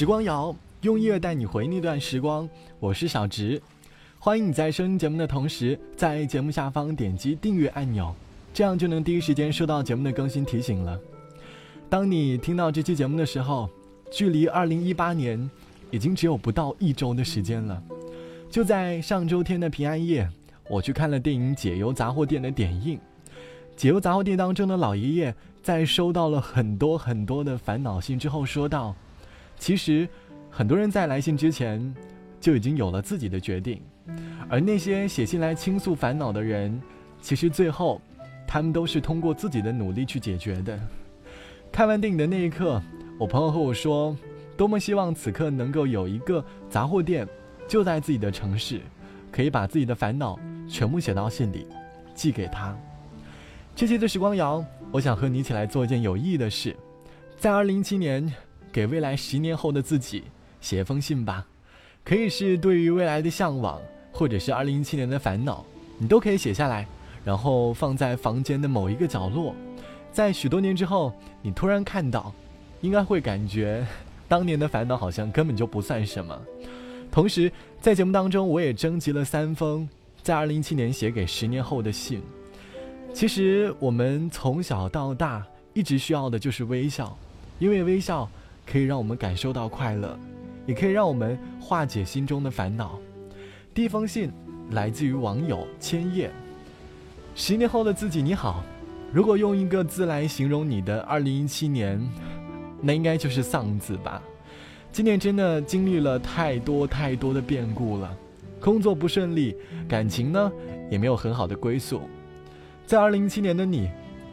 时光谣用音乐带你回那段时光，我是小植，欢迎你在收听节目的同时，在节目下方点击订阅按钮，这样就能第一时间收到节目的更新提醒了。当你听到这期节目的时候，距离二零一八年已经只有不到一周的时间了。就在上周天的平安夜，我去看了电影《解忧杂货店》的点映。解忧杂货店当中的老爷爷在收到了很多很多的烦恼信之后，说道：“其实，很多人在来信之前就已经有了自己的决定，而那些写信来倾诉烦恼的人，其实最后，他们都是通过自己的努力去解决的。”看完电影的那一刻，我朋友和我说，多么希望此刻能够有一个杂货店，就在自己的城市，可以把自己的烦恼全部写到信里，寄给他。这期的时光谣，我想和你一起来做一件有意义的事，在二零一七年，给未来十年后的自己写一封信吧。可以是对于未来的向往，或者是二零一七年的烦恼，你都可以写下来，然后放在房间的某一个角落。在许多年之后，你突然看到，应该会感觉当年的烦恼好像根本就不算什么。同时，在节目当中，我也征集了三封在二零一七年写给十年后的信。其实，我们从小到大一直需要的就是微笑，因为微笑可以让我们感受到快乐，也可以让我们化解心中的烦恼。第一封信来自于网友千叶，十年后的自己，你好。如果用一个字来形容你的二零一七年，那应该就是“丧”字吧。今年真的经历了太多太多的变故了，工作不顺利，感情呢也没有很好的归宿。在二零一七年的你，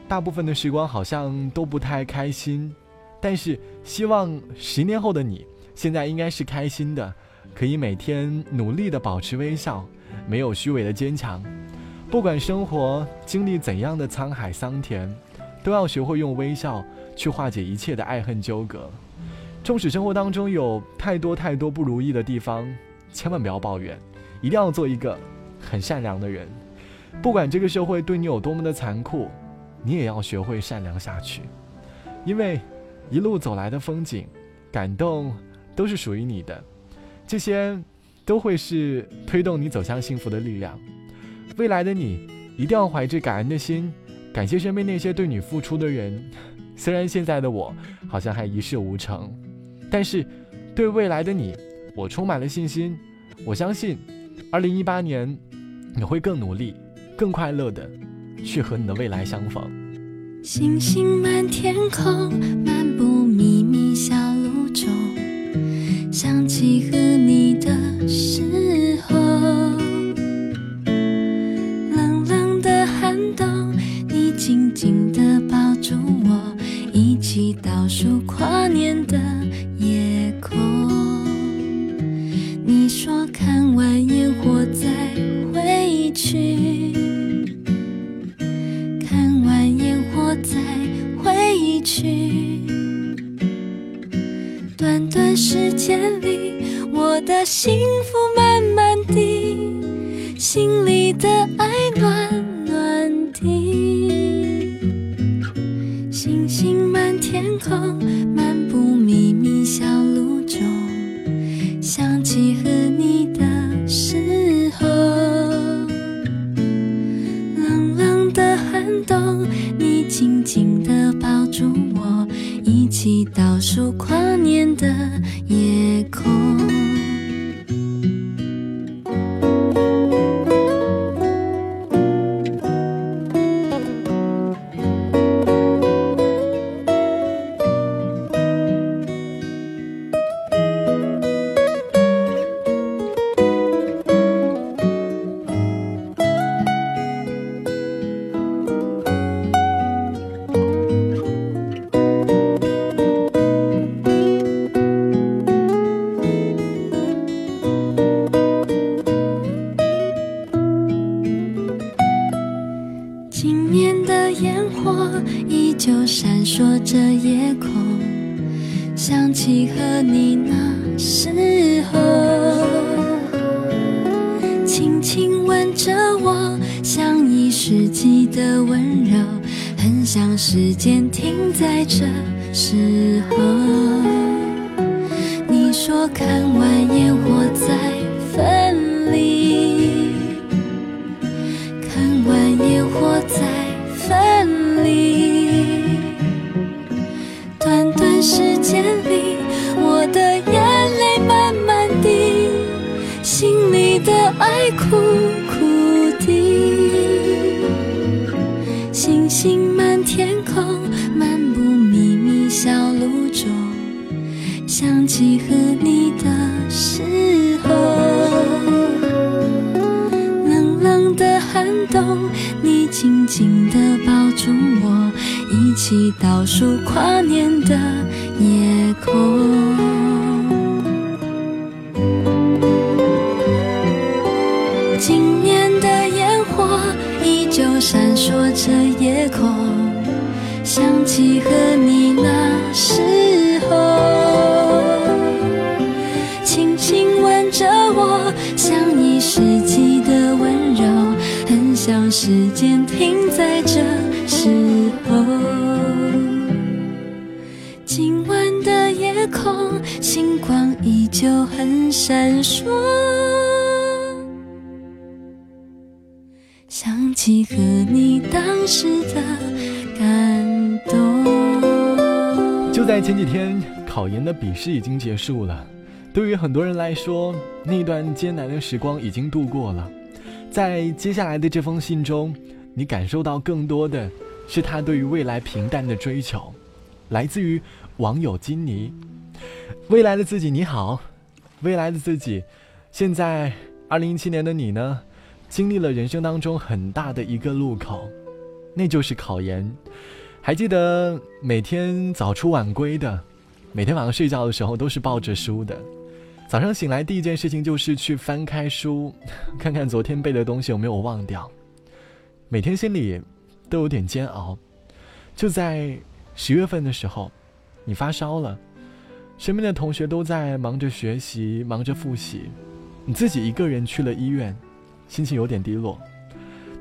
大部分的时光好像都不太开心，但是希望十年后的你，现在应该是开心的，可以每天努力的保持微笑，没有虚伪的坚强。不管生活经历怎样的沧海桑田，都要学会用微笑去化解一切的爱恨纠葛。纵使生活当中有太多太多不如意的地方，千万不要抱怨，一定要做一个很善良的人。不管这个社会对你有多么的残酷，你也要学会善良下去。因为一路走来的风景、感动都是属于你的，这些都会是推动你走向幸福的力量。未来的你，一定要怀着感恩的心，感谢身边那些对你付出的人。虽然现在的我好像还一事无成，但是对未来的你，我充满了信心。我相信，二零一八年你会更努力、更快乐的去和你的未来相逢。星星满天空，漫步秘密小路中，想起和你的时候。冷冷的寒冬，你紧紧地抱住我，一起倒数跨年的夜空。你说看完烟火再回去，幸福慢慢地，心里的爱暖暖的。天空漫步秘密小路中，想起和你的时候，冷冷的寒冬，你紧紧地抱住我，一起倒数跨年的夜空。你紧紧地抱住我，一起倒数跨年的夜空。今晚的夜空，星光依旧很闪烁。想起和你当时的感动。就在前几天，考研的笔试已经结束了。对于很多人来说，那段艰难的时光已经度过了。在接下来的这封信中，你感受到更多的是他对于未来平淡的追求。来自于网友金妮，未来的自己你好，未来的自己，现在二零一七年的你呢？经历了人生当中很大的一个路口，那就是考研。还记得每天早出晚归的，每天晚上睡觉的时候都是抱着书的。早上醒来第一件事情就是去翻开书，看看昨天背的东西有没有忘掉。每天心里都有点煎熬。就在十月份的时候，你发烧了，身边的同学都在忙着学习，忙着复习，你自己一个人去了医院。心情有点低落，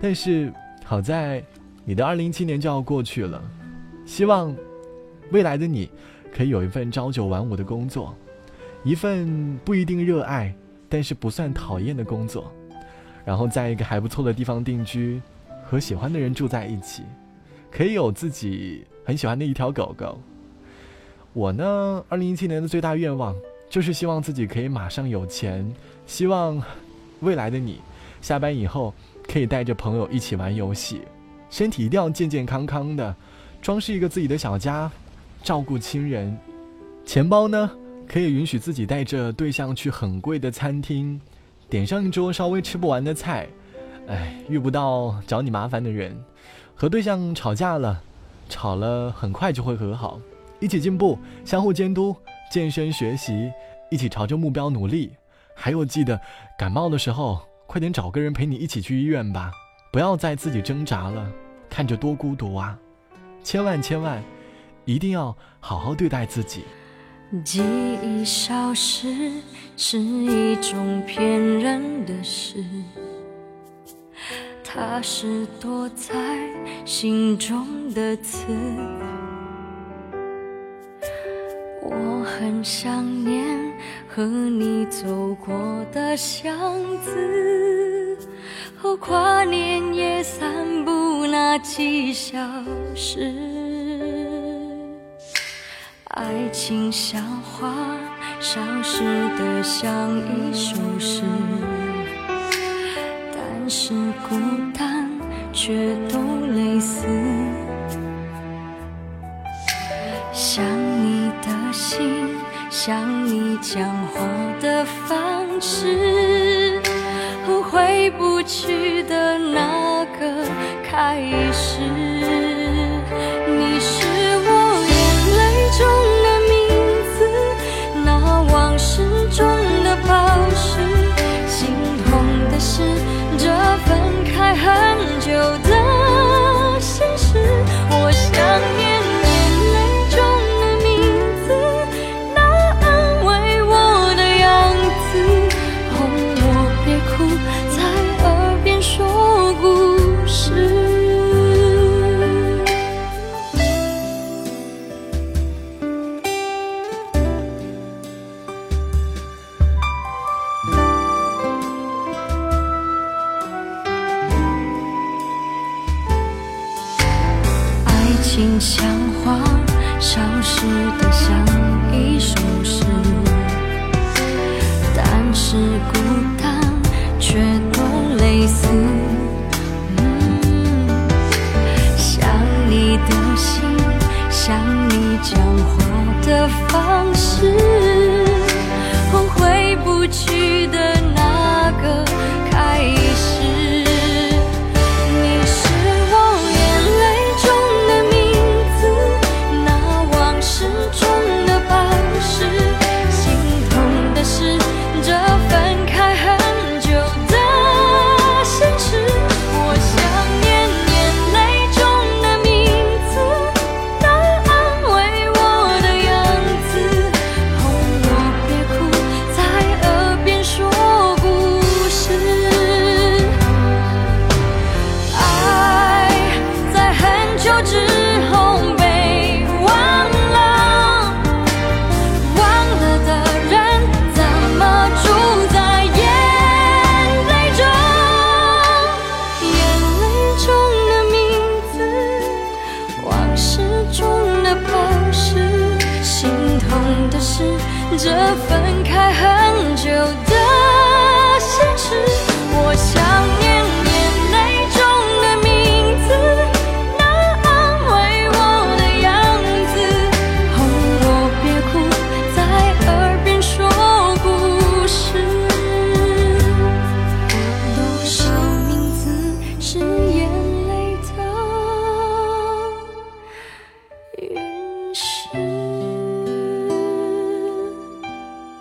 但是好在你的二零一七年就要过去了，希望未来的你可以有一份朝九晚五的工作，一份不一定热爱，但是不算讨厌的工作，然后在一个还不错的地方定居，和喜欢的人住在一起，可以有自己很喜欢的一条狗狗。我呢，二零一七年的最大愿望就是希望自己可以马上有钱，希望未来的你。下班以后可以带着朋友一起玩游戏，身体一定要健健康康的，装饰一个自己的小家，照顾亲人。钱包呢，可以允许自己带着对象去很贵的餐厅，点上一桌稍微吃不完的菜。哎，遇不到找你麻烦的人，和对象吵架了，吵了很快就会和好，一起进步，相互监督，健身学习，一起朝着目标努力。还有记得感冒的时候。快点找个人陪你一起去医院吧，不要再自己挣扎了，看着多孤独啊！千万千万，一定要好好对待自己。记忆消失是一种骗人的事，它是躲在心中的刺。我很想念。和你走过的巷子，和跨年夜散步那几小时，爱情像花消失的像一首诗，就消失的像一首诗。但是孤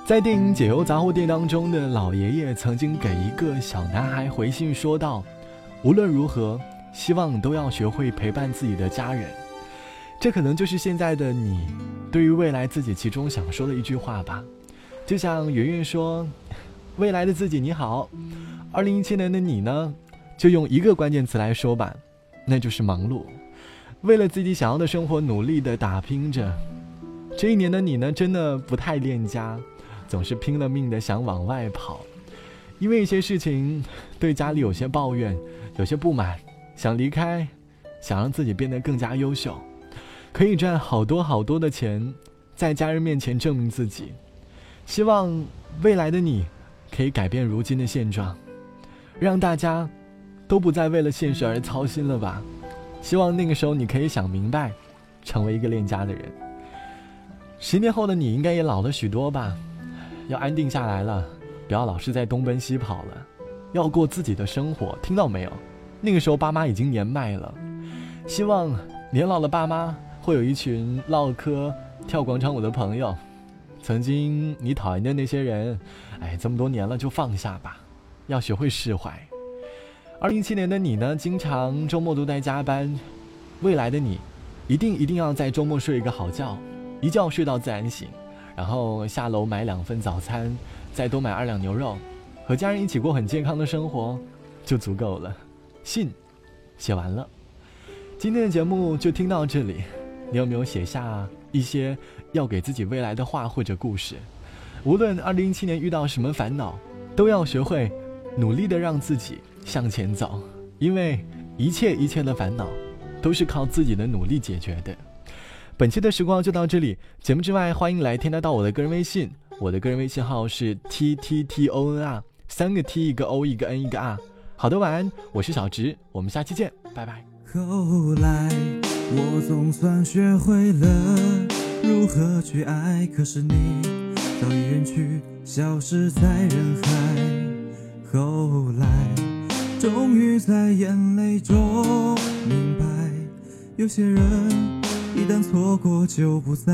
在电影《解忧杂货店》当中的老爷爷曾经给一个小男孩回信说道：“无论如何，希望都要学会陪伴自己的家人。”这可能就是现在的你，对于未来自己其中想说的一句话吧。就像圆圆说：“未来的自己你好，二零一七年的你呢，就用一个关键词来说吧，那就是忙碌。为了自己想要的生活，努力的打拼着。这一年的你呢，真的不太恋家。”总是拼了命的想往外跑，因为一些事情对家里有些抱怨，有些不满，想离开，想让自己变得更加优秀，可以赚好多好多的钱，在家人面前证明自己。希望未来的你可以改变如今的现状，让大家都不再为了现实而操心了吧。希望那个时候你可以想明白，成为一个恋家的人。十年后的你应该也老了许多吧。要安定下来了，不要老是在东奔西跑了，要过自己的生活，听到没有？那个时候爸妈已经年迈了，希望年老的爸妈会有一群唠嗑、跳广场舞的朋友。曾经你讨厌的那些人，哎，这么多年了就放下吧，要学会释怀。二零一七年的你呢，经常周末都在加班，未来的。你，一定一定要在周末睡一个好觉，一觉睡到自然醒。然后下楼买两份早餐，再多买二两牛肉，和家人一起过很健康的生活，就足够了。信，写完了。今天的节目就听到这里。你有没有写下一些要给自己未来的。话或者故事？无论二零一七年遇到什么烦恼，都要学会努力的让自己向前走，因为一切一切的烦恼，都是靠自己的努力解决的。本期的时光就到这里。节目之外，欢迎来添加到我的个人微信，我的个人微信号是 t t t o n r，三个 t 一个 o 一个 n 一个 r。好的，晚安，我是小直，我们下期见，拜拜。后来我总算学会了如何去爱，可是你早已远去，消失在人海。后来终于在眼泪中明白，有些人。一旦错过就不再。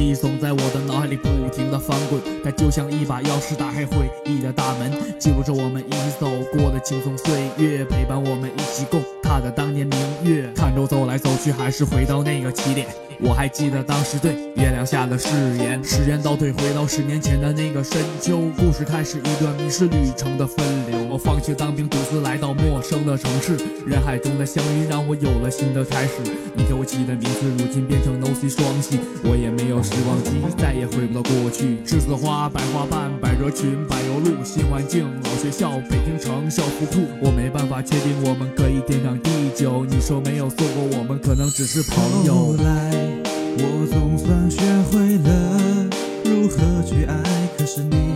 记忆总在我的脑海里不停的翻滚，它就像一把钥匙，打开回忆的大门，记录着我们一起走过的轻松岁月，陪伴我们一起共踏的当年明月，看着走来走去，还是回到那个起点。我还记得当时对月亮下的誓言，时间倒退回到十年前的那个深秋，故事开始一段迷失旅程的分流。我放弃当兵，独自来到陌生的城市，人海中的相遇让我有了新的开始。你给我起的名字，如今变成 No C 双喜，我也没有。时光机再也回不到过去。栀子花、百花瓣、百褶裙、柏油路，新环境，老学校，北京城，校服裤。我没办法确定我们可以天长地久。你说没有错过，我们可能只是朋友。后来，我总算学会了如何去爱，可是你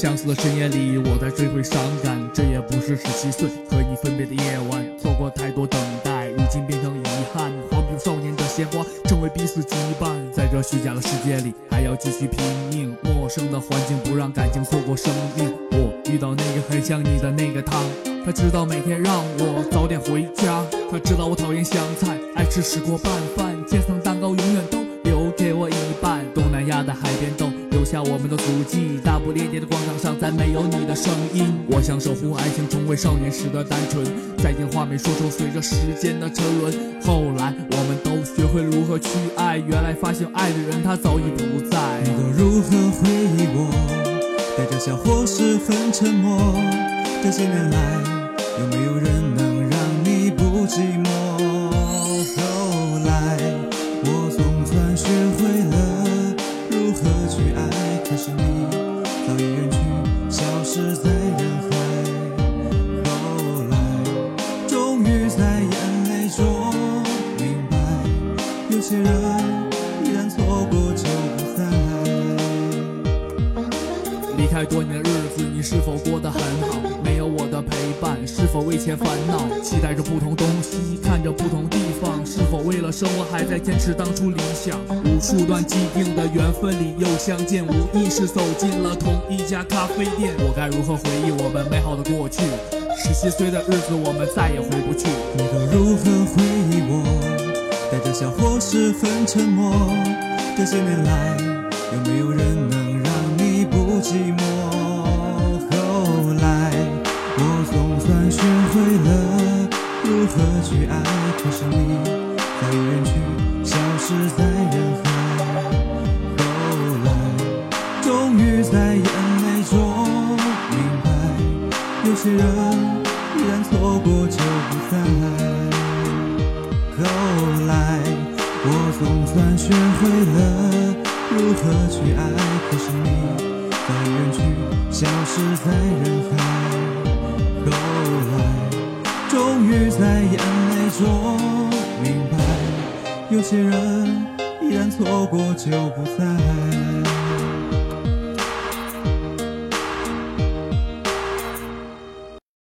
相似的深夜里，我在追悔伤感。这也不是十七岁和你分别的夜晚，错过太多等待，如今变成遗憾。荒僻少年的鲜花，成为彼此羁绊。在这虚假的世界里，还要继续拼命。陌生的环境不让感情错过生命。我遇到那个很像你的那个他，他知道每天让我早点回家。他知道我讨厌香菜，爱吃石锅拌饭，千层蛋糕永远都留给我一半。东南亚的海边留下我们的足迹，大不列颠的广场上再没有你的声音。我想守护爱情，重回少年时的单纯，再见话没说出，随着时间的沉沦。后来我们都学会如何去爱，原来发现爱的人他早已不在。你都如何回忆我？带着笑或是很沉默。这些年来，有没有无数段既定的缘分里又相见，无意识走进了同一家咖啡店。我该如何回忆我们美好的过去？十七岁的日子，我们再也回不去。你都如何回忆我？带着笑或是很沉默。这些年来，有没有人能让你不寂寞？后来，我总算学会了如何去爱，可是你早已远去，消失在有些人一旦错过就不再。后来，我总算学会了如何去爱，可是你早已远去，消失在人海。后来，终于在眼泪中明白，有些人一旦错过就不再。